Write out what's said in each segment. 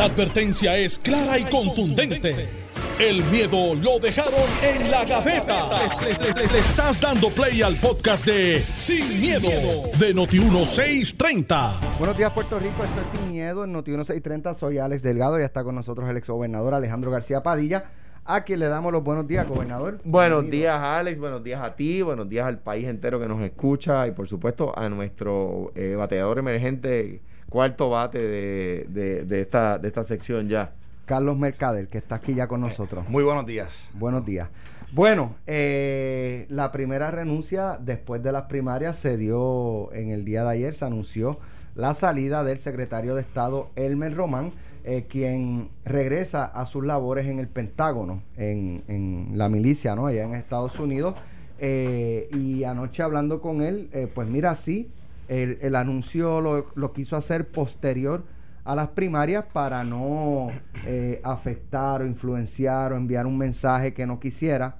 La advertencia es clara y contundente. El miedo lo dejaron en la gaveta. Le, le estás dando play al podcast de Sin, miedo, de Noti1630. Buenos días, Puerto Rico. Esto es Sin Miedo en Noti1630. Soy Alex Delgado y está con nosotros el exgobernador Alejandro García Padilla, a quien le damos los buenos días, gobernador. Buenos Bienvenido. días, Alex. Buenos días a ti. Buenos días al país entero que nos escucha. Y por supuesto a nuestro eh, bateador emergente, cuarto bate de, de- de esta, de esta sección ya. Carlos Mercader, que está aquí ya con nosotros. Muy buenos días. Buenos días. Bueno, eh, la primera renuncia después de las primarias se dio en el día de ayer, se anunció la salida del secretario de Estado Elmer Román, eh, quien regresa a sus labores en el Pentágono, en, en la milicia, ¿no? Allá en Estados Unidos. Eh, y anoche hablando con él, eh, pues mira, sí, el, anuncio lo, quiso hacer posterior a las primarias para no eh, afectar o influenciar o enviar un mensaje que no quisiera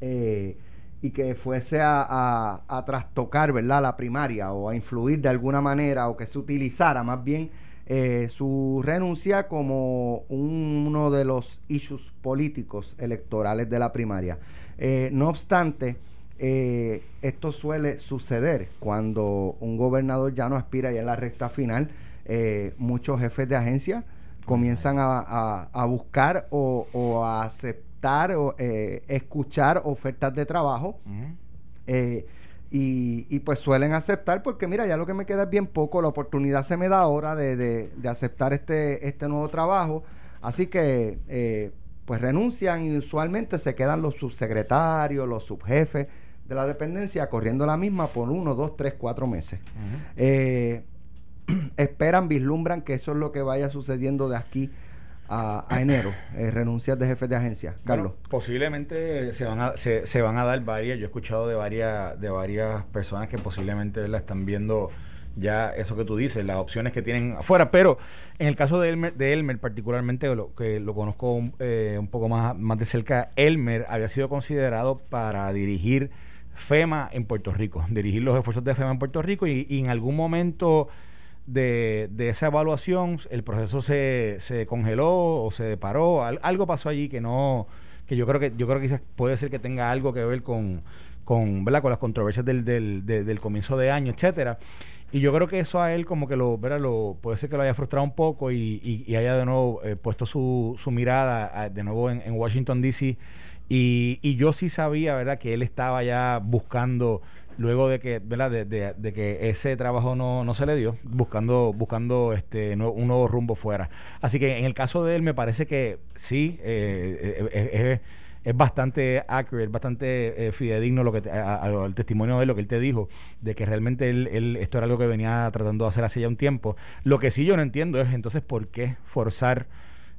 eh, y que fuese a, trastocar ¿verdad? la primaria o a influir de alguna manera o que se utilizara más bien eh, su renuncia como un- uno de los issues políticos electorales de la primaria. No obstante, eh, esto suele suceder cuando un gobernador ya no aspira ya en la recta final. eh, muchos jefes de agencia comienzan a, a- a buscar o, o a aceptar o eh, escuchar ofertas de trabajo y, y pues suelen aceptar porque mira, ya lo que me queda es bien poco, la oportunidad se me da ahora de, de- de aceptar este, este nuevo trabajo, así que pues renuncian y usualmente se quedan los subsecretarios, los subjefes de la dependencia corriendo la misma por uno, dos, tres, cuatro meses. Eh, esperan, vislumbran que eso es lo que vaya sucediendo de aquí a, a enero, eh, renuncias de jefes de agencia. Carlos. Bueno, posiblemente se van a se, se van a dar varias. Yo he escuchado de varias de varias personas que posiblemente la están viendo ya eso que tú dices, las opciones que tienen afuera. Pero en el caso de Elmer, de Elmer particularmente, lo, que lo conozco un, eh, un poco más, más de cerca, Elmer había sido considerado para dirigir FEMA en Puerto Rico, dirigir los esfuerzos de FEMA en Puerto Rico y, en algún momento de, de esa evaluación el proceso se, se congeló o se paró, al- algo pasó allí que no, que yo creo que yo creo que quizás puede ser que tenga algo que ver con, con, ¿verdad? con las controversias del, del, de- del comienzo de año, etcétera. Y yo creo que eso a él como que lo, ¿verdad? lo puede ser que lo haya frustrado un poco y, y- y haya de nuevo eh, puesto su, su mirada ah, de nuevo en Washington DC. Y, y yo sí sabía, ¿verdad?, que él estaba ya buscando, luego de que, ¿verdad?, de, de- de que ese trabajo no, no se le dio, buscando, buscando este un nuevo rumbo fuera. Así que en el caso de él me parece que sí, eh, eh, eh, es- bastante accurate, bastante eh, fidedigno lo que te- a- al testimonio de él, lo que él te dijo, de que realmente él, él- esto era algo que venía tratando de hacer hace ya un tiempo. Lo que sí yo no entiendo es entonces por qué forzar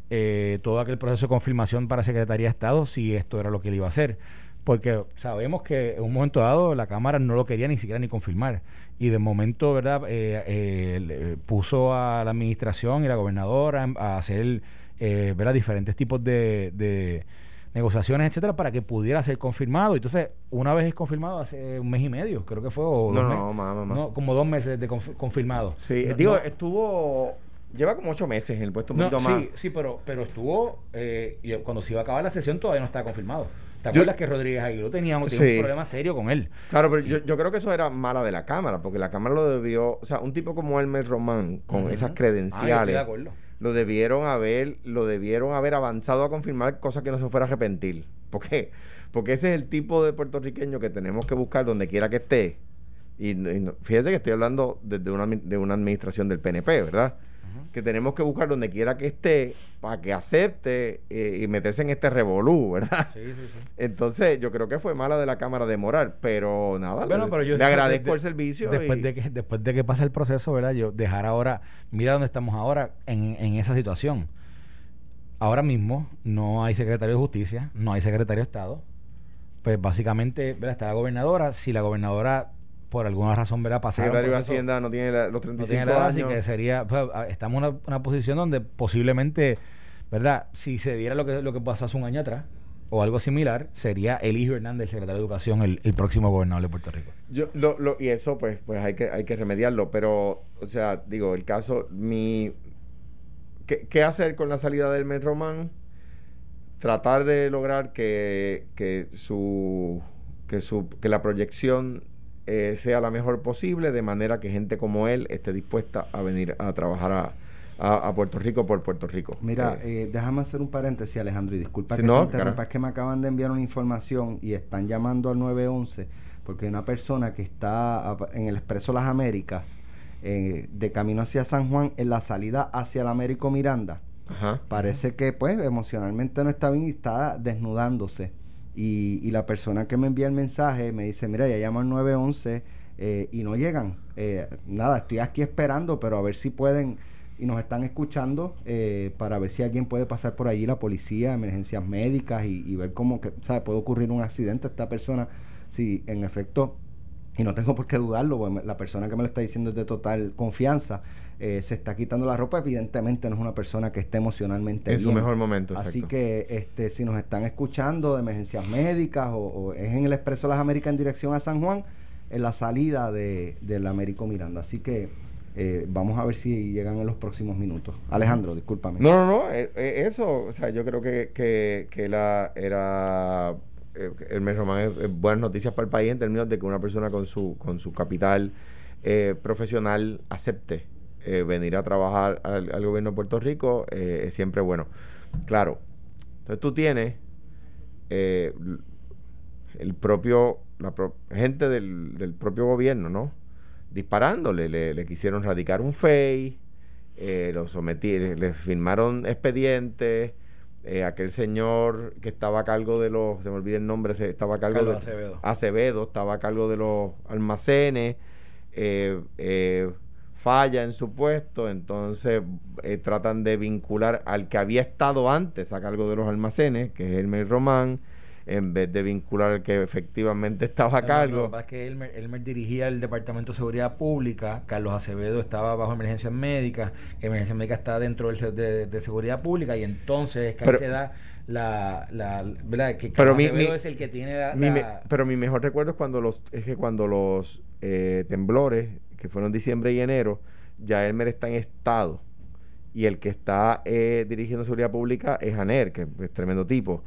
eh, todo aquel proceso de confirmación para Secretaría de Estado si esto era lo que él iba a hacer. Porque sabemos que en un momento dado la Cámara no lo quería ni siquiera ni confirmar. Y de momento, ¿verdad? Eh, eh, puso a la administración y la gobernadora a hacer, eh, ¿verdad? Diferentes tipos de, de negociaciones, etcétera, para que pudiera ser confirmado. Entonces, una vez es confirmado, hace un mes y medio, creo que fue. O No, dos no, meses. más. No, como dos meses de conf- confirmado. Sí, No- digo, estuvo. Lleva como ocho meses en el puesto un no, poquito más. sí, sí, pero, pero estuvo, eh, y cuando se iba a acabar la sesión todavía no estaba confirmado. ¿Te Yo- acuerdas que Rodríguez Aguiló tenía, tenía Sí. un problema serio con él? Claro, pero yo, yo creo que eso era mala de la Cámara, porque la Cámara lo debió, o sea, un tipo como Elmer Román, con esas Ah, yo estoy credenciales, de acuerdo. lo debieron haber, lo debieron haber avanzado a confirmar cosas que no se fuera a arrepentir. ¿Por qué? Porque ese es el tipo de puertorriqueño que tenemos que buscar donde quiera que esté. Y, y fíjese que estoy hablando desde una, de una administración del PNP, ¿verdad? Que tenemos que buscar donde quiera que esté para que acepte eh, y meterse en este revolú, ¿verdad? Sí, sí, sí. Entonces, yo creo que fue mala de la Cámara de morar, pero nada, Bueno, le, pero yo le agradezco de- el servicio. Después y- de que después de que pasa el proceso, ¿verdad? Yo dejar ahora, mira dónde estamos ahora en, en esa situación. Ahora mismo no hay secretario de justicia, no hay secretario de Estado. Pues básicamente, ¿verdad? Está la gobernadora. Si la gobernadora por alguna razón, ¿verdad? Pasar secretario de Hacienda no tiene la- los no 35 tiene la edad, así años. que sería, pues, a- estamos en una, una posición donde posiblemente, ¿verdad? Si se diera lo que, lo que pasó hace un año atrás, o algo similar, sería Eligio Hernández, el secretario de Educación, el, el próximo gobernador de Puerto Rico. Yo, lo, lo- y eso, pues, pues hay que, hay que remediarlo. Pero, o sea, digo, el caso, mi. ¿qué, qué hacer con la salida del Elmer Román? Tratar de lograr que, que su que su que la proyección eh, sea la mejor posible, de manera que gente como él esté dispuesta a venir a trabajar a, a, a Puerto Rico por Puerto Rico. Mira, Eh, eh, déjame hacer un paréntesis, Alejandro, y disculpa que no, te interrumpa, es que me acaban de enviar una información y están llamando al 911 porque hay una persona que está en el Expreso Las Américas, eh, de camino hacia San Juan, en la salida hacia el Américo Miranda. ajá. Parece que pues emocionalmente no está bien y está desnudándose. Y, y la persona que me envía el mensaje me dice, mira, ya llamo al 911 eh, y no llegan. Eh, nada, estoy aquí esperando, pero a ver si pueden y nos están escuchando eh, para ver si alguien puede pasar por allí, la policía, emergencias médicas y, ver cómo que, ¿sabe? puede ocurrir un accidente. Esta persona, si en efecto y no tengo por qué dudarlo, la persona que me lo está diciendo es de total confianza, eh, se está quitando la ropa, evidentemente no es una persona que esté emocionalmente En su bien. mejor momento, Así exacto. que este, si nos están escuchando de emergencias médicas o, o es en el Expreso Las Américas en dirección a San Juan, en la salida de, del Américo Miranda. Así que eh, vamos a ver si llegan en los próximos minutos. Alejandro, discúlpame. No, no, no, eh, eh, eso, o sea, yo creo que, que, que la, era el mes román es, es buenas noticias para el país en términos de que una persona con su, con su capital profesional acepte eh, venir a trabajar al, al gobierno de Puerto Rico, eh, es siempre bueno. Claro, entonces tú tienes eh, el propio, la pro- gente del, del propio gobierno, ¿no? Disparándole, le, le quisieron radicar un FEI, eh, lo sometí, le, le firmaron expedientes, eh, aquel señor que estaba a cargo de los, se me olvida el nombre, se- estaba a cargo Carlos de Acevedo. Acevedo, estaba a cargo de los almacenes, eh, eh, falla en su puesto, entonces eh, tratan de vincular al que había estado antes a cargo de los almacenes, que es Elmer Román, en vez de vincular al que efectivamente estaba a no, Lo cargo. que pasa es que Elmer, Elmer dirigía el Departamento de Seguridad Pública, Carlos Acevedo estaba bajo emergencias médicas, emergencias médicas está dentro del de, de Seguridad Pública y entonces es que ahí Pero- se da la, la ¿verdad? Que Pero Carlos mi- es el que tiene la... Mi la- pero mi mejor recuerdo es cuando los es que cuando los eh, temblores que fueron diciembre y enero ya Elmer está en estado y el que está eh, dirigiendo seguridad pública es Aner que es tremendo tipo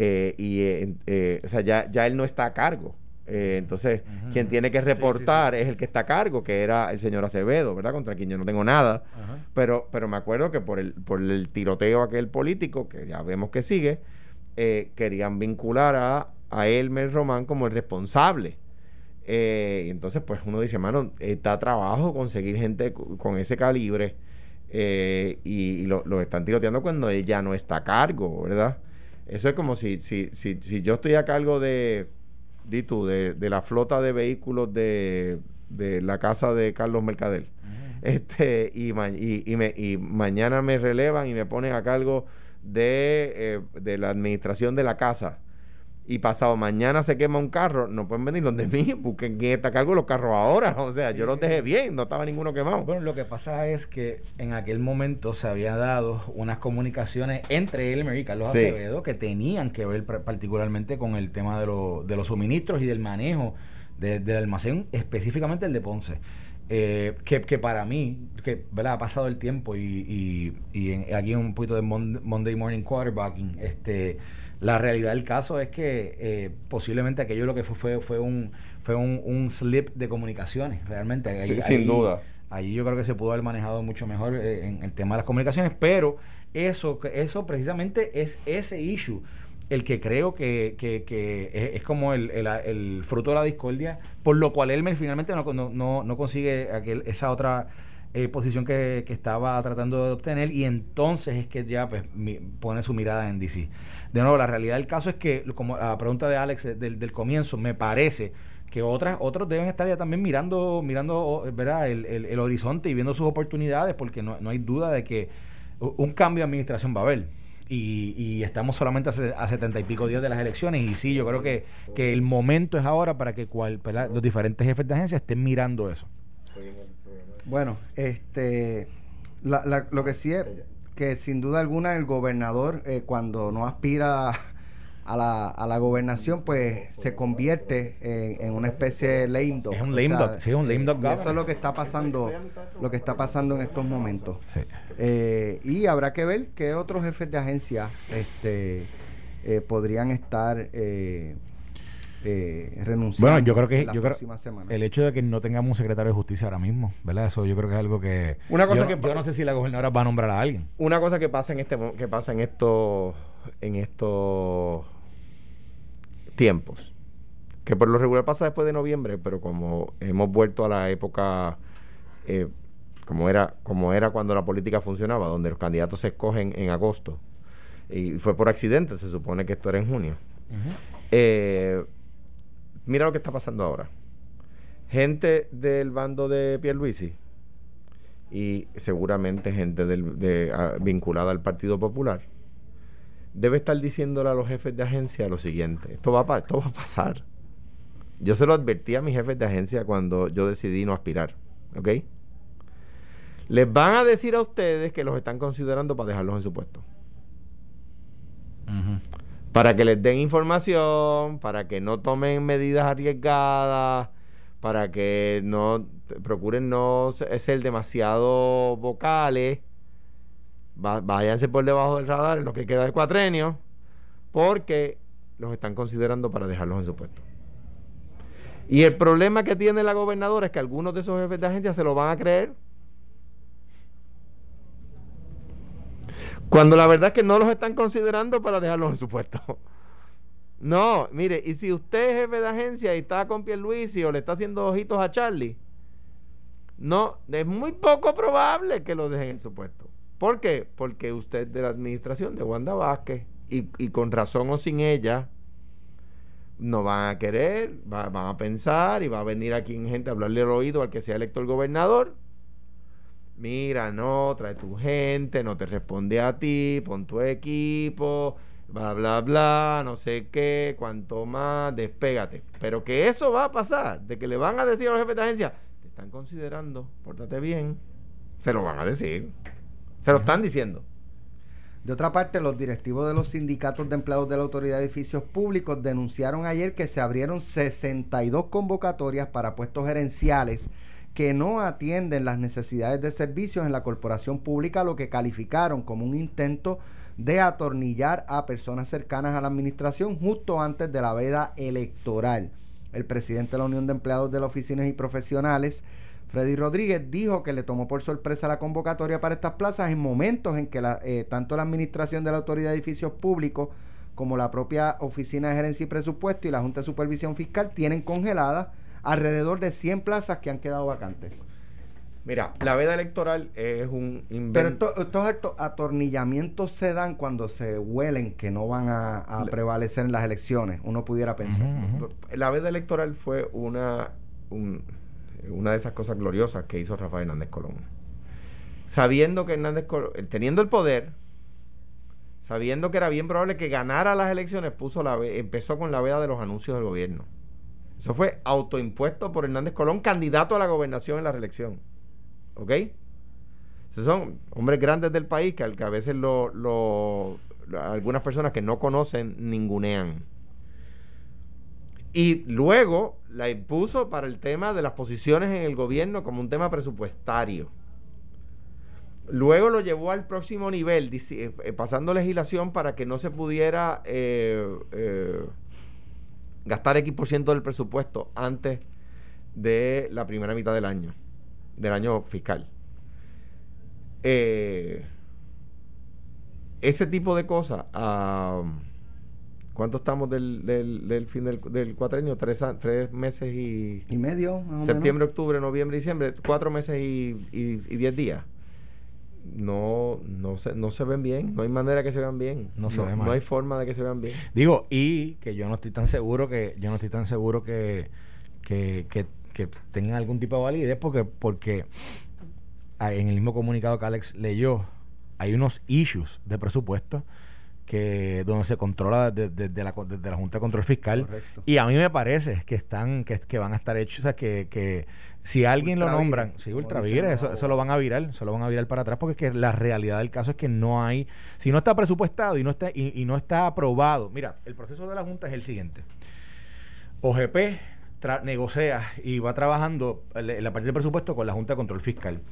Eh, y eh, eh, o sea ya, ya él no está a cargo Eh, entonces quien tiene que Sí, sí, reportar sí. es el que está a cargo que era el señor Acevedo verdad contra quien yo no tengo nada Ajá. pero, pero me acuerdo que por el, por el tiroteo aquel político, que ya vemos que sigue, eh, querían vincular a, a Elmer Román como el responsable. Eh, y entonces, pues uno dice, mano, está trabajo conseguir gente co- con ese calibre eh, y, y lo, lo están tiroteando cuando él ya no está a cargo, ¿verdad? Eso es como si, si, si, si yo estoy a cargo de, di tú, de, de la flota de vehículos de, de la casa de Carlos Mercader Ujú. este y, ma- y, y me- y mañana me relevan y me ponen a cargo de, eh, de la administración de la casa y pasado mañana se quema un carro, no pueden venir donde mí, busquen quién está a cargo los carros ahora. O sea, yo los dejé bien, no estaba ninguno quemado. Bueno, lo que pasa es que en aquel momento se había dado unas comunicaciones entre Elmer y Carlos Sí. Acevedo que tenían que ver particularmente con el tema de, lo- de los suministros y del manejo de- del almacén, específicamente el de Ponce. Eh, que, que para mí, que ¿verdad? ha pasado el tiempo y, y- y en- aquí un poquito de Mon- Monday Morning Quarterbacking, este, la realidad del caso es que eh, posiblemente aquello lo que fue fue, fue un fue un, un slip de comunicaciones, realmente. Sí, sin duda. Allí yo creo que se pudo haber manejado mucho mejor eh, en el tema de las comunicaciones, pero eso, eso precisamente es ese issue el que creo que, que- que es, es como el, el- el fruto de la discordia, por lo cual Elmer finalmente no, no, no- no consigue aquel, esa otra eh, posición que, estaba tratando de obtener y entonces es que ya pues, mi- pone su mirada en DC. De nuevo, la realidad del caso es que, como la pregunta de Alex eh, del, del comienzo, me parece que otras otros deben estar ya también mirando mirando ¿verdad? El, el- el horizonte y viendo sus oportunidades porque no, no hay duda de que un cambio de administración va a haber y, y estamos solamente a, se- a setenta y pico días de las elecciones y sí yo creo que, que el momento es ahora para que cual, los diferentes jefes de agencia estén mirando eso Bueno, este, la- la- lo que sí es que sin duda alguna el gobernador eh, cuando no aspira a, la, a la gobernación, pues se convierte en, en una especie de lame dog. Es un O lame sea, dog, sí, un lame dog y Eso es lo que está pasando, lo que está pasando en estos momentos. Sí. Eh, y habrá que ver qué otros jefes de agencia este, eh, podrían estar eh, renunciando. Bueno, yo creo que yo creo, el hecho de que no tengamos un secretario de justicia ahora mismo, ¿verdad? Eso yo creo que es algo que Una cosa yo, que yo no sé si la gobernadora va a nombrar a alguien. Una cosa que pasa en este que pasa en estos en estos tiempos que por lo regular pasa después de noviembre, pero como hemos vuelto a la época eh, como era como era cuando la política funcionaba, donde los candidatos se escogen en agosto y fue por accidente, se supone que esto era en junio. Eh, mira lo que está pasando ahora. Gente del bando de Pierluisi y seguramente gente ah, vinculada al Partido Popular debe estar diciéndole a los jefes de agencia lo siguiente. Esto va a pasar. Yo se lo advertí a mis jefes de agencia cuando yo decidí no aspirar. ¿Ok? Les van a decir a ustedes que los están considerando para dejarlos en su puesto para que les den información, para que no tomen medidas arriesgadas, para que no procuren no se- ser demasiado vocales, váyanse por debajo del radar en lo que queda de cuatrenio, porque los están considerando para dejarlos en su puesto. Y el problema que tiene la gobernadora es que algunos de esos jefes de agencia se lo van a creer. Cuando la verdad es que no los están considerando para dejarlos en su puesto. No, mire, y si usted es jefe de agencia y está con Pierluisi o le está haciendo ojitos a Charlie, no, es muy poco probable que lo dejen en su puesto. ¿Por qué? Porque usted de la administración de Wanda Vázquez y, y con razón o sin ella, no van a querer, va- van a pensar y va a venir aquí gente a hablarle al oído al que sea electo el gobernador. Mira, no, trae tu gente, no te responde a ti, pon tu equipo, bla, bla, bla, no sé qué, cuanto más, despégate. Pero que eso va a pasar, de que le van a decir a los jefes de agencia, te están considerando, pórtate bien, se lo van a decir. Se lo están diciendo. De otra parte, los directivos de los sindicatos de empleados de la Autoridad de Edificios Públicos denunciaron ayer que se abrieron 62 convocatorias para puestos gerenciales que no atienden las necesidades de servicios en la corporación pública, lo que calificaron como un intento de atornillar a personas cercanas a la administración justo antes de la veda electoral. El presidente de la Unión de Empleados de las Oficinas y Profesionales, Freddy Rodríguez dijo que le tomó por sorpresa la convocatoria para estas plazas en momentos en que eh, tanto la Administración de la Autoridad de Edificios Públicos como la propia Oficina de Gerencia y Presupuesto y la Junta de Supervisión Fiscal tienen congeladas alrededor de 100 plazas que han quedado vacantes. Mira, la veda electoral es un Pero invento. esto- estos ato- atornillamientos se dan cuando se huelen que no van a, a Le- prevalecer en las elecciones, uno pudiera pensar. La veda electoral fue una, un- una de esas cosas gloriosas que hizo Rafael Hernández Colón. Sabiendo que Hernández Colón, eh, teniendo el poder, sabiendo que era bien probable que ganara las elecciones, puso la empezó con la veda de los anuncios del gobierno. Eso fue autoimpuesto por Hernández Colón, candidato a la gobernación en la reelección. ¿Ok? Esos son hombres grandes del país que, a veces algunas personas que no conocen ningunean. Y luego la impuso para el tema de las posiciones en el gobierno como un tema presupuestario. Luego lo llevó al próximo nivel, eh, eh, pasando legislación para que no se pudiera eh, gastar X por ciento del presupuesto antes de la primera mitad del año, del año fiscal. Eh, ese tipo de cosas, ¿cuánto estamos del, del, del fin del, del cuatrenio? Tres, meses y... ¿Y medio? más o menos? Septiembre, octubre, noviembre, diciembre, cuatro meses y, y- y diez días. No, no se, no se ven bien, no hay manera que se vean bien. No se ve mal. no hay forma de que se vean bien. Digo, y que yo no estoy tan seguro que, yo no estoy tan seguro que, que, que, que tengan algún tipo de validez porque, porque ah, en el mismo comunicado que Alex leyó, hay unos issues de presupuesto que donde se controla desde de, la, de la Junta de Control Fiscal. Correcto. Y a mí me parece que están, que, que van a estar hechos, o sea, que, que si alguien lo nombran, sí, ultravire, eso, eso lo van a virar, eso lo van a virar para atrás, porque es que la realidad del caso es que no hay, si no está presupuestado y no está, y, y no está aprobado, mira, el proceso de la Junta es el siguiente. OGP tra- negocia y va trabajando en la parte del presupuesto con la Junta de Control Fiscal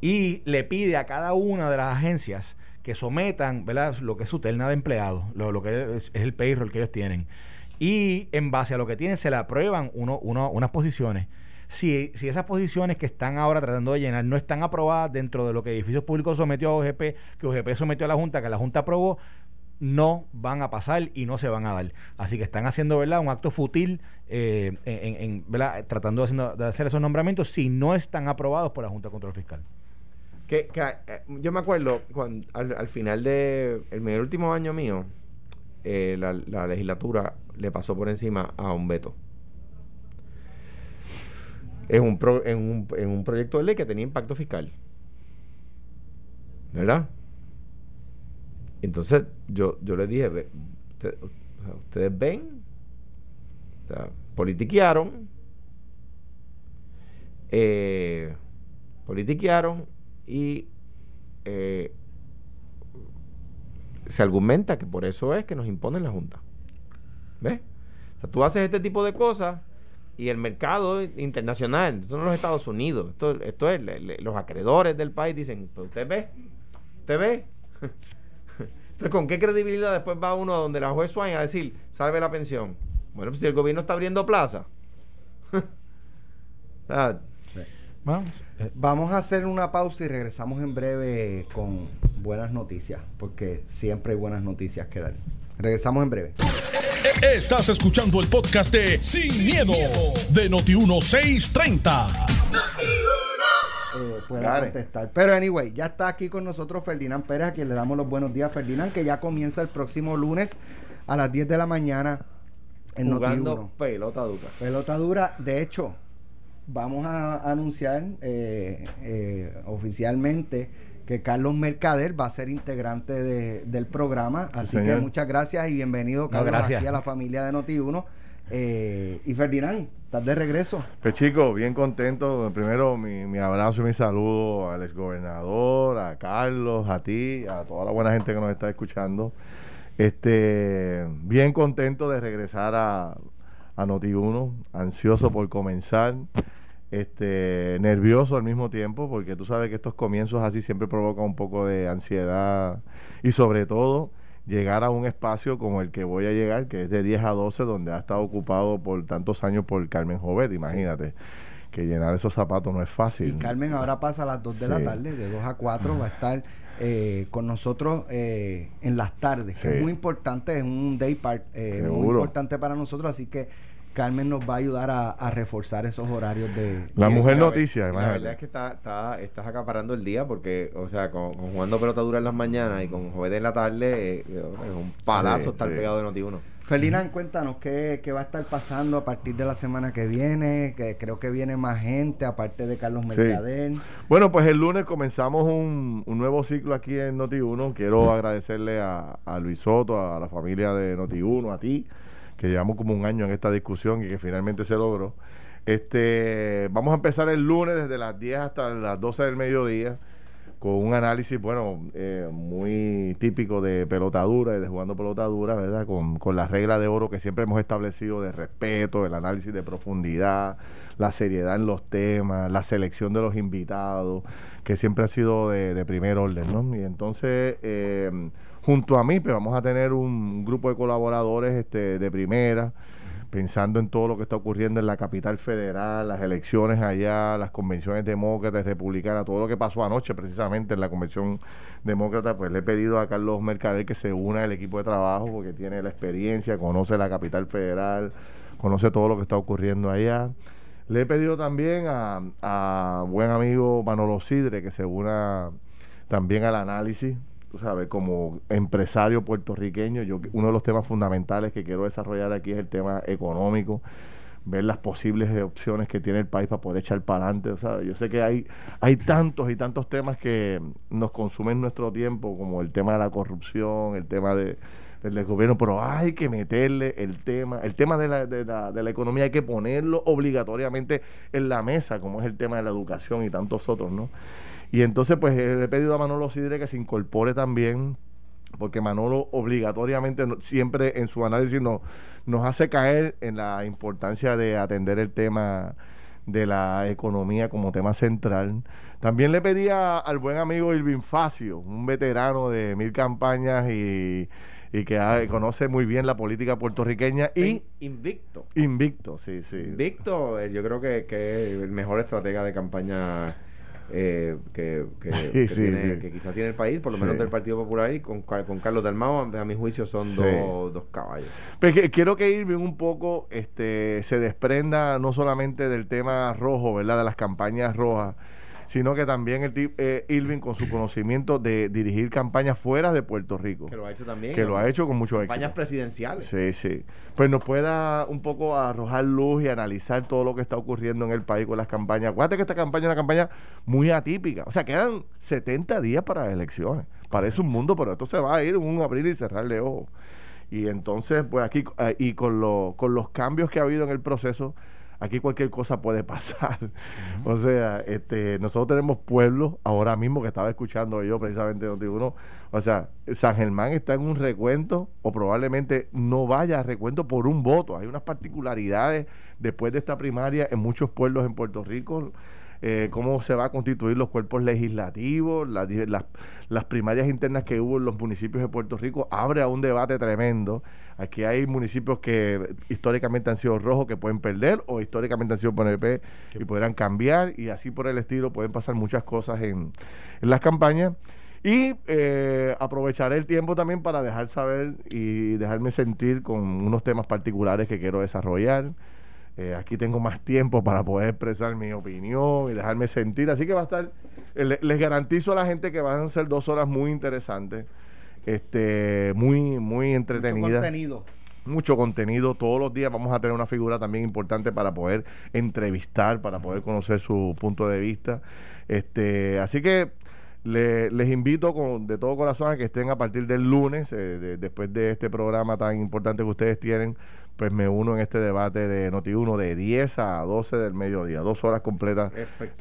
y le pide a cada una de las agencias que sometan ¿verdad? lo que es su terna de empleados, lo, que es, el payroll que ellos tienen. Y en base a lo que tienen se le aprueban uno, uno- unas posiciones. Si, si esas posiciones que están ahora tratando de llenar no están aprobadas dentro de lo que Edificios Públicos sometió a OGP, que OGP sometió a la Junta, que la Junta aprobó, no van a pasar y no se van a dar. Así que están haciendo ¿verdad? un acto fútil eh, en, tratando de, de hacer esos nombramientos si no están aprobados por la Junta de Control Fiscal. Que, eh, yo me acuerdo cuando al, al final de el, el último año mío, eh, la, la legislatura le pasó por encima a un veto. En un, pro- en, un, en un proyecto de ley que tenía impacto fiscal. ¿Verdad? Entonces yo, yo les dije, "Ve- usted- o sea, ustedes ven, o sea, politiquearon, eh, politiquearon y eh, se argumenta que por eso es que nos imponen la Junta. ¿Ves? O sea, tú haces este tipo de cosas y el mercado internacional, esto no los Estados Unidos, esto, esto es los acreedores del país dicen, pues usted ve, usted ve. Entonces, ¿con qué credibilidad después va uno a donde la juez Swain a decir, salve la pensión? Bueno, pues si el gobierno está abriendo plaza. O sea, Vamos. eh, Vamos a hacer una pausa y regresamos en breve con buenas noticias, porque siempre hay buenas noticias que dar. Regresamos en breve. Estás escuchando el podcast de Sin, miedo, de Noti1630. eh, pueda Dale. contestar. Pero anyway, ya está aquí con nosotros Ferdinand Pérez, a quien le damos los buenos días. Ferdinand, que ya comienza el próximo lunes a las 10 de la mañana en jugando Noti1. pelota dura. Pelota dura, de hecho, vamos a anunciar eh, eh, oficialmente que Carlos Mercader va a ser integrante de- del programa. Así que señor. muchas gracias y bienvenido, No, Carlos, gracias. aquí a la familia de Noti1. Eh, y Ferdinand, ¿estás de regreso? Pues chicos, bien contento. Primero mi, mi abrazo y mi saludo al exgobernador, a Carlos, a ti, a toda la buena gente que nos está escuchando. Este, bien contento de regresar a, a Noti1, ansioso por comenzar, este, nervioso al mismo tiempo, porque tú sabes que estos comienzos así siempre provocan un poco de ansiedad y sobre todo llegar a un espacio como el que voy a llegar, que es de 10 a 12, donde ha estado ocupado por tantos años por Carmen Jovet, imagínate, que llenar esos zapatos no es fácil. Y Carmen ahora pasa a las 2 de la tarde, de 2 a 4, va a estar eh, con nosotros eh, en las tardes, que es muy importante, es un day part eh, muy importante para nosotros, así que Carmen nos va a ayudar a, a reforzar esos horarios de... La mujer la- noticia, La imagínate. verdad es que está, está- estás acaparando el día porque, o sea, con, con jugando pelota dura en las mañanas y con juguete en la tarde, eh, es un palazo Sí, estar sí. pegado de Noti1. Ferdinand, cuéntanos qué, qué va a estar pasando a partir de la semana que viene, que creo que viene más gente, aparte de Carlos Sí. Mercader. Bueno, pues el lunes comenzamos un, un nuevo ciclo aquí en Noti1. Quiero agradecerle a, a Luis Soto, a la familia de Noti1, a ti, que llevamos como un año en esta discusión y que finalmente se logró. Este, vamos a empezar el lunes desde las 10 hasta las 12 del mediodía con un análisis, bueno, eh, muy típico de pelotadura y de jugando pelotadura, ¿verdad? Con, con la regla de oro que siempre hemos establecido de respeto, el análisis de profundidad, la seriedad en los temas, la selección de los invitados, que siempre ha sido de, de primer orden, ¿no? Y entonces, eh, junto a mí, pues vamos a tener un grupo de colaboradores este, de primera, pensando en todo lo que está ocurriendo en la capital federal, las elecciones allá, las convenciones demócratas, republicanas, todo lo que pasó anoche precisamente en la convención demócrata, pues le he pedido a Carlos Mercader que se una al equipo de trabajo porque tiene la experiencia, conoce la capital federal, conoce todo lo que está ocurriendo allá. Le he pedido también a, a buen amigo Manolo Sidre que se una también al análisis, tú sabes, como empresario puertorriqueño, yo uno de los temas fundamentales que quiero desarrollar aquí es el tema económico, ver las posibles opciones que tiene el país para poder echar para adelante. Sea, yo sé que hay, hay tantos y tantos temas que nos consumen nuestro tiempo, como el tema de la corrupción, el tema de, del gobierno, pero hay que meterle el tema, el tema de la, de, la, de la economía hay que ponerlo obligatoriamente en la mesa, como es el tema de la educación y tantos otros, ¿no? Y entonces, pues le he pedido a Manolo Sidre que se incorpore también porque Manolo obligatoriamente siempre en su análisis nos, nos hace caer en la importancia de atender el tema de la economía como tema central. También le pedía al buen amigo Irving Facio, un veterano de mil campañas y, y que conoce muy bien la política puertorriqueña y invicto. Invicto, sí, sí. Invicto, eh, yo creo que, que es el mejor estratega de campaña eh, que, que, quizás tiene el país, por lo menos del Partido Popular, y con, con Carlos Dalmao, a mi juicio, son dos, dos, caballos. Pero pues quiero que Irving un poco este, se desprenda no solamente del tema rojo, ¿verdad? De las campañas rojas sino que también el eh, Irving con su conocimiento de dirigir campañas fuera de Puerto Rico. Que lo ha hecho también. Que lo ha hecho con mucho éxito. Campañas presidenciales. Sí, sí. Pues nos pueda un poco arrojar luz y analizar todo lo que está ocurriendo en el país con las campañas. Acuérdate que esta campaña es una campaña muy atípica. O sea, quedan 70 días para las elecciones. Parece un mundo, pero esto se va a ir en un abrir y cerrarle ojos. Y entonces, pues aquí, eh, y con, lo, con los cambios que ha habido en el proceso, aquí cualquier cosa puede pasar. O sea, este, nosotros tenemos pueblos, ahora mismo que estaba escuchando yo precisamente donde uno, o sea, San Germán está en un recuento o probablemente no vaya a recuento por un voto. Hay unas particularidades después de esta primaria en muchos pueblos en Puerto Rico. Eh, cómo se va a constituir los cuerpos legislativos, las, las, primarias internas que hubo en los municipios de Puerto Rico, abre a un debate tremendo. Aquí hay municipios que históricamente han sido rojos que pueden perder o históricamente han sido PNP y podrán cambiar y así por el estilo pueden pasar muchas cosas en, en las campañas. Y eh, aprovecharé el tiempo también para dejar saber y dejarme sentir con unos temas particulares que quiero desarrollar. Eh, aquí tengo más tiempo para poder expresar mi opinión y dejarme sentir. Así que va a estar, eh, les garantizo a la gente que van a ser dos horas muy interesantes, este, muy, muy entretenidas. Mucho contenido. Mucho contenido. Todos los días vamos a tener una figura también importante para poder entrevistar, para poder conocer su punto de vista. Este, así que les invito con, de todo corazón a que estén a partir del lunes, eh, después de este programa tan importante que ustedes tienen pues me uno en este debate de Noti1 de 10 a 12 del mediodía, dos horas completas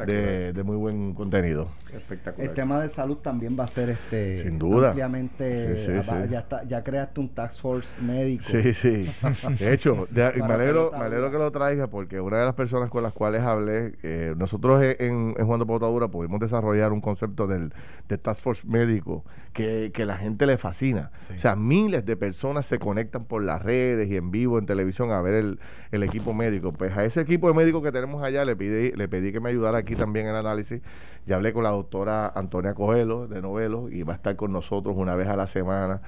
de, muy buen contenido. Espectacular. El tema de salud también va a ser este sin duda ampliamente ya está ya creaste un task force médico. Sí, sí. De hecho, me alegro, me alegro que lo traiga porque una de las personas con las cuales hablé, eh, nosotros en, en Juan de Potadura pudimos desarrollar un concepto del de task force médico que, que la gente le fascina. O sea, miles de personas se conectan por las redes y en vivo en televisión a ver el, equipo médico. Pues a ese equipo de médicos que tenemos allá le pedí, le pedí que me ayudara aquí también en el análisis. Ya hablé con la doctora Antonia Coelho de Novelo y va a estar con nosotros una vez a la semana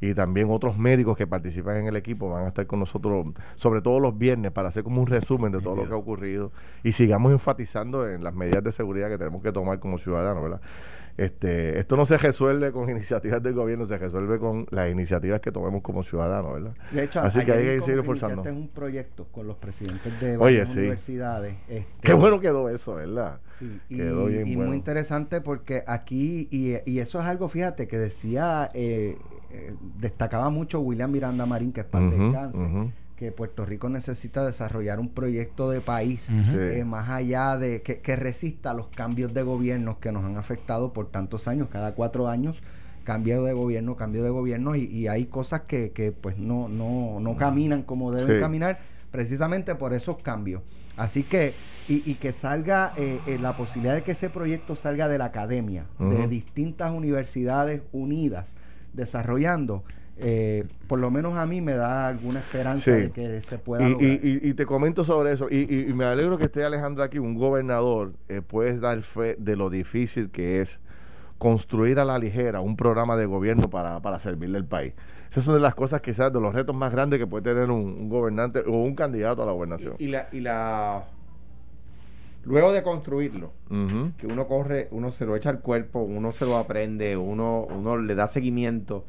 y también otros médicos que participan en el equipo van a estar con nosotros, sobre todo los viernes, para hacer como un resumen de todo lo que ha ocurrido y sigamos enfatizando en las medidas de seguridad que tenemos que tomar como ciudadanos, ¿verdad? Este, esto no se resuelve con iniciativas del gobierno, se resuelve con las iniciativas que tomemos como ciudadanos, ¿verdad? De hecho, Así que hay que seguir esforzando. un proyecto con los presidentes de varias universidades. Este, Qué bueno quedó eso, ¿verdad? Sí, quedó y, bien y muy interesante porque aquí, y, y, eso es algo, fíjate, que decía, eh, eh, destacaba mucho William Miranda Marín, que es para uh que Puerto Rico necesita desarrollar un proyecto de país eh, más allá de que, resista los cambios de gobierno que nos han afectado por tantos años, cada cuatro años cambio de gobierno, cambio de gobierno y, hay cosas que, que, pues no, no, no caminan como deben caminar precisamente por esos cambios. Así que, y, que salga eh, eh, la posibilidad de que ese proyecto salga de la academia, de distintas universidades unidas, desarrollando eh, por lo menos a mí me da alguna esperanza de que se pueda y, Y, te comento sobre eso, y, me alegro que esté Alejandro aquí, un gobernador, eh, puedes dar fe de lo difícil que es construir a la ligera un programa de gobierno para, para servirle al país. Esa es una de las cosas quizás de los retos más grandes que puede tener un, gobernante o un candidato a la gobernación. Y, la, y la luego de construirlo, que uno corre, uno se lo echa al cuerpo, uno se lo aprende, uno, uno le da seguimiento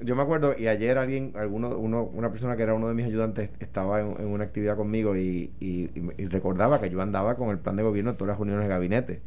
yo me acuerdo, y ayer alguien, alguno, uno, una persona que era uno de mis ayudantes estaba en, en una actividad conmigo y, y- y recordaba que yo andaba con el plan de gobierno en todas las reuniones de gabinete.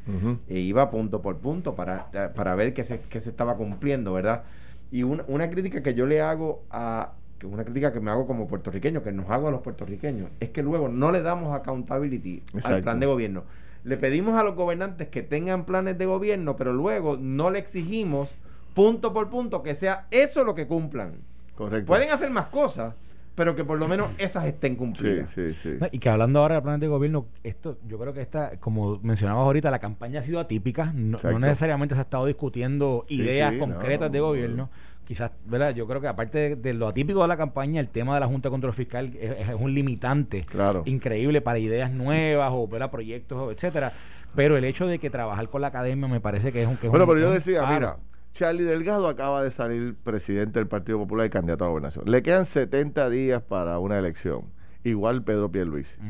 E iba punto por punto para, para ver qué se, qué se estaba cumpliendo, ¿verdad? Y una, una crítica que yo le hago a que una crítica que me hago como puertorriqueño, que nos hago a los puertorriqueños, es que luego no le damos accountability al plan de gobierno. Le pedimos a los gobernantes que tengan planes de gobierno, pero luego no le exigimos punto por punto que sea eso lo que cumplan. Correcto. Pueden hacer más cosas, pero que por lo menos esas estén Sí, cumplidas. sí, sí. No, Y que hablando ahora de planes de gobierno, esto, yo creo que esta, como mencionabas ahorita, la campaña ha sido atípica. No, necesariamente se ha estado discutiendo Sí, ideas sí, concretas no, de no. gobierno. Quizás, ¿verdad? Yo creo que aparte de, de lo atípico de la campaña, el tema de la Junta de Control Fiscal es, es un limitante Claro. increíble para ideas nuevas o ¿verdad? proyectos, etcétera. Pero el hecho de que trabajar con la academia me parece que es un que es Bueno, un- pero yo decía, mira, Charlie Delgado acaba de salir presidente del Partido Popular y candidato a gobernación. Le quedan 70 días para una elección. Igual Pedro Pierluisi. Ujú.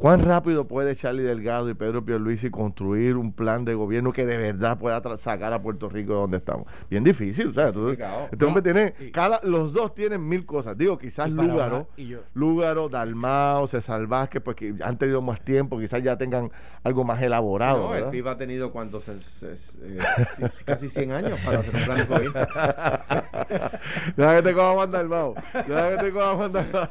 ¿Cuán rápido puede Charlie Delgado y Pedro Pierluisi construir un plan de gobierno que de verdad pueda sacar a Puerto Rico de donde estamos? Bien difícil, o sea, tú- este hombre No, tiene, y- cada, los dos tienen mil cosas. Digo, quizás Lúgaro, Lúgaro, Dalmao, César Vázquez, pues que han tenido más tiempo, quizás ya tengan algo más elaborado. No, el. PIB ha tenido cuántos, es- es- eh, casi 100 años para hacer un plan de gobierno. Deja que te coja Juan Dalmau. Deja que te coja Juan Dalmau.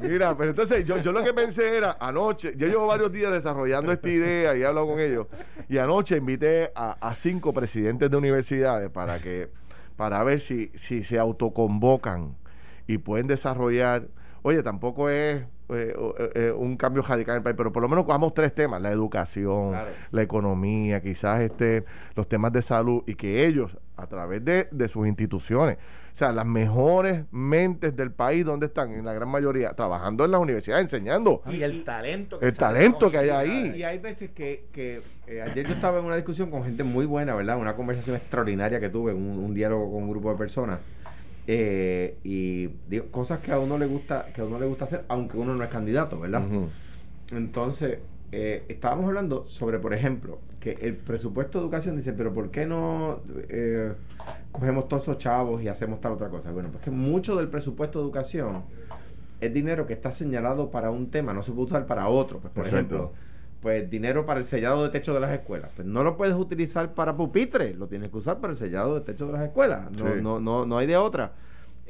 Mira, pero entonces yo, yo lo que pensé era, anoche, yo llevo varios días desarrollando esta idea y he hablado con ellos, y anoche invité a, a cinco presidentes de universidades para que, para ver si, si se autoconvocan y pueden desarrollar, oye, tampoco es eh, eh, eh, un cambio radical en el país, pero por lo menos cojamos tres temas, la educación, Claro. la economía, quizás este, los temas de salud, y que ellos, a través de, de sus instituciones, o sea, las mejores mentes del país, ¿dónde están? En la gran mayoría, trabajando en las universidades, enseñando. Y el talento que El talento que hay ahí. Y hay veces que, que, eh, ayer yo estaba en una discusión con gente muy buena, ¿verdad? Una conversación extraordinaria que tuve, un, un diálogo con un grupo de personas. eh, y digo, cosas que a uno le gusta, que a uno le gusta hacer, aunque uno no es candidato, ¿verdad? Entonces, eh, estábamos hablando sobre, por ejemplo, que el presupuesto de educación dice, pero ¿por qué no eh, cogemos todos esos chavos y hacemos tal otra cosa? Bueno, pues que mucho del presupuesto de educación es dinero que está señalado para un tema, no se puede usar para otro. Pues, por Exacto. ejemplo, pues dinero para el sellado de techo de las escuelas. Pues no lo puedes utilizar para pupitre, lo tienes que usar para el sellado de techo de las escuelas. No, Sí. no, no, no hay de otra.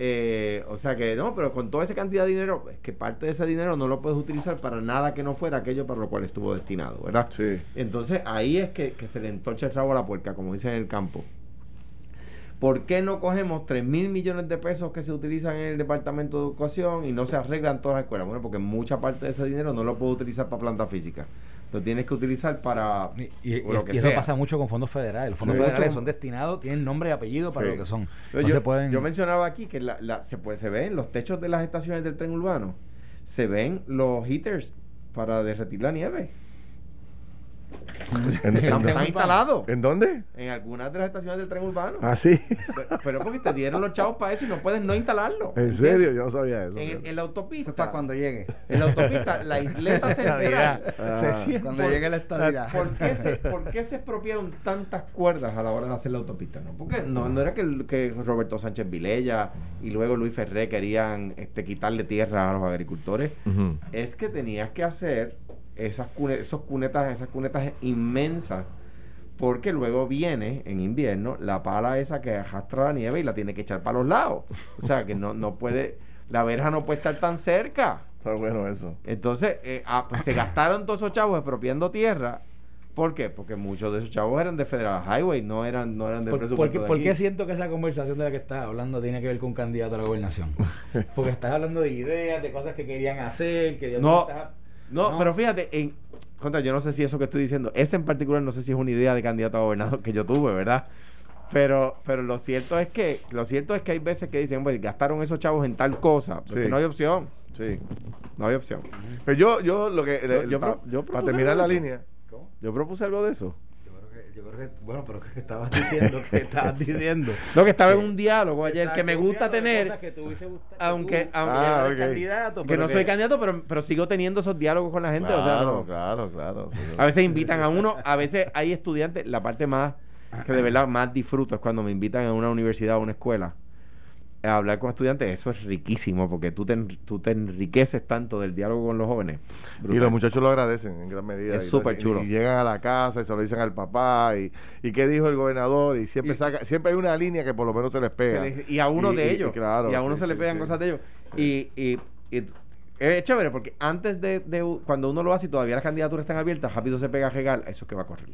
Eh, o sea que no, pero con toda esa cantidad de dinero, es que parte de ese dinero no lo puedes utilizar para nada que no fuera aquello para lo cual estuvo destinado, ¿verdad? Sí. Entonces ahí es que, que se le entorcha el rabo a la puerca, como dicen en el campo. ¿Por qué no cogemos 3 mil millones de pesos que se utilizan en el Departamento de Educación y no se arreglan todas las escuelas? Bueno, porque mucha parte de ese dinero no lo puedo utilizar para planta física. Lo tienes que utilizar para Y, y- lo que y eso sea. pasa mucho con fondos federales. Los fondos Sí. federales son destinados, tienen nombre y apellido para Sí. lo que son. No yo, se pueden. yo mencionaba aquí que la, la- se, puede, se ven los techos de las estaciones del tren urbano, se ven los heaters para derretir la nieve. ¿En, en- Están, están instalados ¿en dónde? en algunas de las estaciones del tren urbano. Ah, sí. Pe- Pero porque te dieron los chavos para eso y no puedes no instalarlo. ¿En serio? Yo no sabía eso. En, la autopista. Eso es para cuando llegue. En la autopista, la isleta central. Ah. Se siente- Cuando Por- llegue la estadía. ¿Por qué, se, ¿Por qué se expropiaron tantas cuerdas a la hora de hacer la autopista? No, porque no, no era que, Roberto Sánchez Vilella y luego Luis Ferré querían este, quitarle tierra a los agricultores. Es que tenías que hacer esas cune- esos cunetas, esas cunetas inmensas. Porque luego viene en invierno la pala esa que arrastra la nieve y la tiene que echar para los lados. O sea que no, no puede, la verja no puede estar tan cerca. Está bueno eso. Entonces, eh, ah, pues se gastaron todos esos chavos expropiando tierra. ¿Por qué? Porque muchos de esos chavos eran de Federal Highway, no eran, no eran del ¿Por, presupuesto por qué, de por qué siento que esa conversación de la que estás hablando tiene que ver con un candidato a la gobernación? Porque estás hablando de ideas, de cosas que querían hacer, que No, estás- no, No. pero fíjate, en, contra, yo no sé si eso que estoy diciendo, ese en particular no sé si es una idea de candidato a gobernador que yo tuve, ¿verdad? Pero, pero lo cierto es que, lo cierto es que hay veces que dicen, pues gastaron esos chavos en tal cosa, porque Sí. no hay opción, Sí. no hay opción. Pero yo, yo lo que. Yo- yo para, yo terminar la línea. Yo propuse algo de eso. Yo creo que, bueno, pero que estabas diciendo, que estabas diciendo. No, que estaba en un diálogo ayer Exacto, que me gusta tener, que aunque- tú- aunque- que Ah, eres ok. candidato, que no soy candidato, pero, pero sigo teniendo esos diálogos con la gente. o sea, claro, no- claro, claro. A veces invitan a uno, a veces hay estudiantes, la parte más que de verdad más disfruto es cuando me invitan a una universidad o una escuela hablar con estudiantes, eso es riquísimo porque tú te, tú te enriqueces tanto del diálogo con los jóvenes. Y los muchachos lo agradecen en gran medida. Es súper chulo. Y, llegan a la casa y se lo dicen al papá. Y, y qué dijo el gobernador. Y siempre Y- saca, siempre hay una línea que por lo menos se les Se pega. les- y a uno de ellos. claro, y a uno sí, se le sí, pegan sí. cosas de ellos. Y, y, es chévere porque antes de, de cuando uno lo hace y todavía las candidaturas están abiertas, rápido se pega a regal, eso es que va a correr.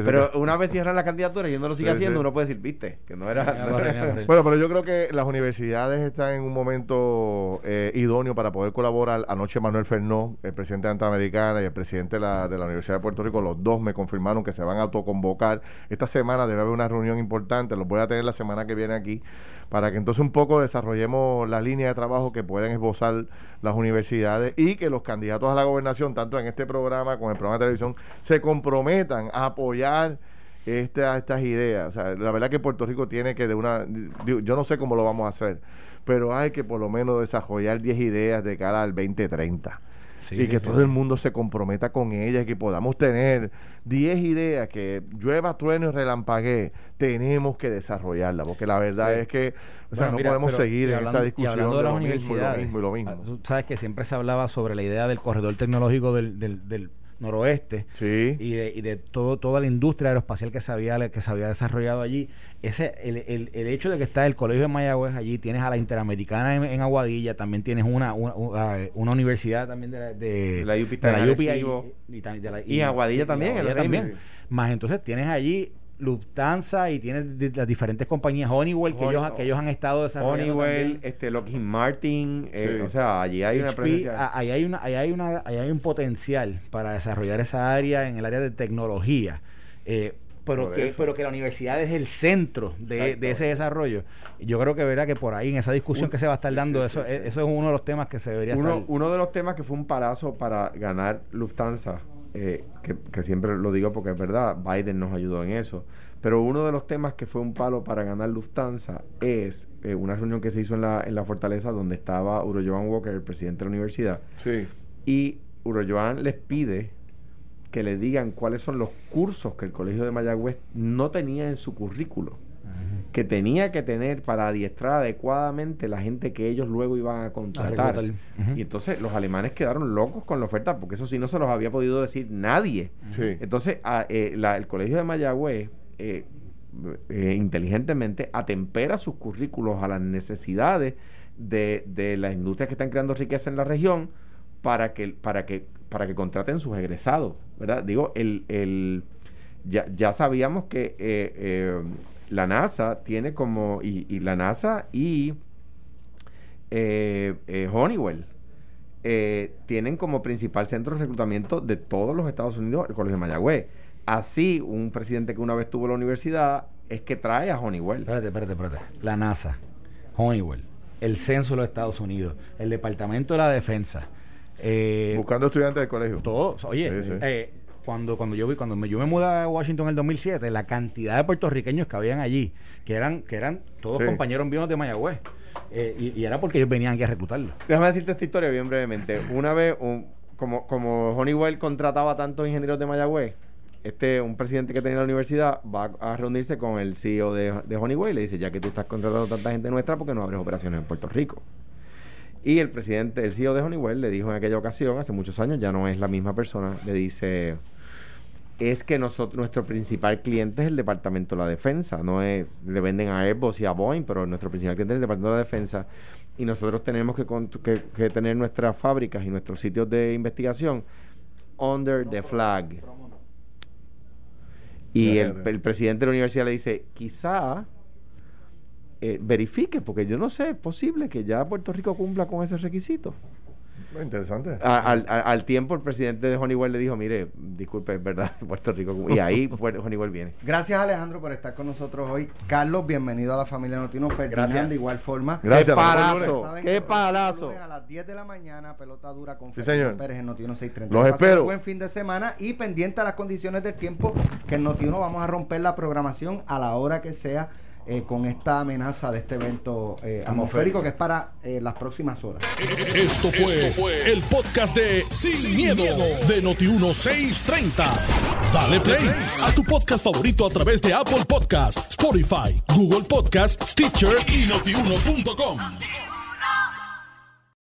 Sí, Pero que- una vez cierran la candidatura y uno lo sigue Sí, haciendo, sí. uno puede decir, viste, que no era. no era- Bueno, pero yo creo que las universidades están en un momento eh, idóneo para poder colaborar. Anoche Manuel Fernó, el presidente de Anteramericana y el presidente de la, de la Universidad de Puerto Rico, los dos me confirmaron que se van a autoconvocar. Esta semana debe haber una reunión importante, los voy a tener la semana que viene aquí, para que entonces un poco desarrollemos la línea de trabajo que pueden esbozar las universidades y que los candidatos a la gobernación, tanto en este programa como en el programa de televisión, se comprometan a apoyar esta- estas ideas. O sea, la verdad que Puerto Rico tiene que de una, yo no sé cómo lo vamos a hacer, pero hay que por lo menos desarrollar 10 ideas de cara al 2030. Sí, y que sí, todo el mundo se comprometa con ellas y que podamos tener 10 ideas que llueva, trueno y relampaguee, tenemos que desarrollarlas, porque la verdad es que o sea, Bueno, no mira, podemos seguir en hablando- esta discusión de lo mismo y lo mismo y lo mismo. tú sabes que siempre se hablaba sobre la idea del corredor tecnológico del, del, del noroeste Sí. y de, y de todo, toda la industria aeroespacial que se había, que se había desarrollado allí. Ese, el, el, el hecho de que está el Colegio de Mayagüez allí, tienes a la Interamericana en, en Aguadilla, también tienes una, una, una, una universidad también de la, de, La UPI de la y, Aguadilla también, Aguadilla. Más entonces tienes allí Lufthansa y tienes di- las diferentes compañías Honeywell que, ellos, que ellos han estado desarrollando. Honeywell, también. este, Lockheed Martin, eh, Sí. o sea, allí hay una presencia. ahí hay una, ahí hay una, ahí hay un potencial para desarrollar esa área en el área de tecnología. Eh, pero que, eso. pero que la universidad es el centro de, de ese desarrollo. Y Yo creo que verá que por ahí en esa discusión Un- que se va a estar dando, sí, eso, sí, sí. eso es uno de los temas que se debería Uno, estar. uno de los temas que fue un palazo para ganar Lufthansa, eh, que, que siempre lo digo porque es verdad, Biden nos ayudó en eso, pero uno de los temas que fue un palo para ganar Lufthansa es eh, una reunión que se hizo en la, en la fortaleza donde estaba Uro Joan Walker, el presidente de la universidad, Sí. y Uro Joan les pide que le digan cuáles son los cursos que el colegio de Mayagüez no tenía en su currículo que tenía que tener para adiestrar adecuadamente la gente que ellos luego iban a contratar. Y entonces los alemanes quedaron locos con la oferta, porque eso sí no se los había podido decir nadie. Sí. Entonces a- eh, la- el colegio de Mayagüez, eh, eh, inteligentemente, atempera sus currículos a las necesidades de, de las industrias que están creando riqueza en la región para que, para que, para que contraten sus egresados. ¿verdad? Digo, el, el, ya, ya sabíamos que eh, eh, la NASA tiene como, y, y la NASA y eh, eh, Honeywell eh, tienen como principal centro de reclutamiento de todos los Estados Unidos el Colegio de Mayagüez. Así, un presidente que una vez tuvo la universidad es que trae a Honeywell. Espérate, espérate, espérate. La NASA, Honeywell, el Censo de los Estados Unidos, el Departamento de la Defensa. eh, Buscando estudiantes del colegio. todos, oye, Sí, sí. Cuando, cuando yo vi, cuando me, yo me mudé a Washington en el 2007, la cantidad de puertorriqueños que habían allí, que eran, que eran todos Sí. compañeros míos de Mayagüez, eh, y, y era porque ellos venían aquí a reclutarlos. Déjame decirte esta historia bien brevemente. Una vez, un- como, como Honeywell contrataba tantos ingenieros de Mayagüez, este, un presidente que tenía la universidad va a reunirse con el CEO de, de Honeywell y le dice, ya que tú estás contratando tanta gente nuestra, ¿por qué no abres operaciones en Puerto Rico? Y el presidente, el CEO de Honeywell le dijo en aquella ocasión, hace muchos años, ya no es la misma persona, le dice, es que nosotros, nuestro principal cliente es el Departamento de la Defensa, no es, le venden a Airbus y a Boeing, pero nuestro principal cliente es el Departamento de la Defensa y nosotros tenemos que, que- que tener nuestras fábricas y nuestros sitios de investigación under the flag. Y el, el presidente de la universidad le dice, quizá eh, verifique, porque yo no sé, es posible que ya Puerto Rico cumpla con ese requisito. Interesante. A- al, al tiempo el presidente de Honeywell le dijo, mire, disculpe, es verdad, Puerto Rico. cum-". Y ahí pues, Honeywell viene. Gracias Alejandro por estar con nosotros hoy. Carlos, bienvenido a la familia Notino. Ferdinand, Gracias. de igual forma. Gracias, ¡Qué palazo! ¡Qué palazo! A las 10 de la mañana, pelota dura con Sí, Ferdinand señor. Pérez en Notino 630. Los espero. Buen fin de semana y pendiente a las condiciones del tiempo que en Notino vamos a romper la programación a la hora que sea eh, con esta amenaza de este evento eh, atmosférico que es para eh, las próximas horas. Esto fue, el podcast de Sin, miedo, de Noti1630. Dale play a tu podcast favorito a través de Apple Podcasts, Spotify, Google Podcasts, Stitcher y notiuno.com.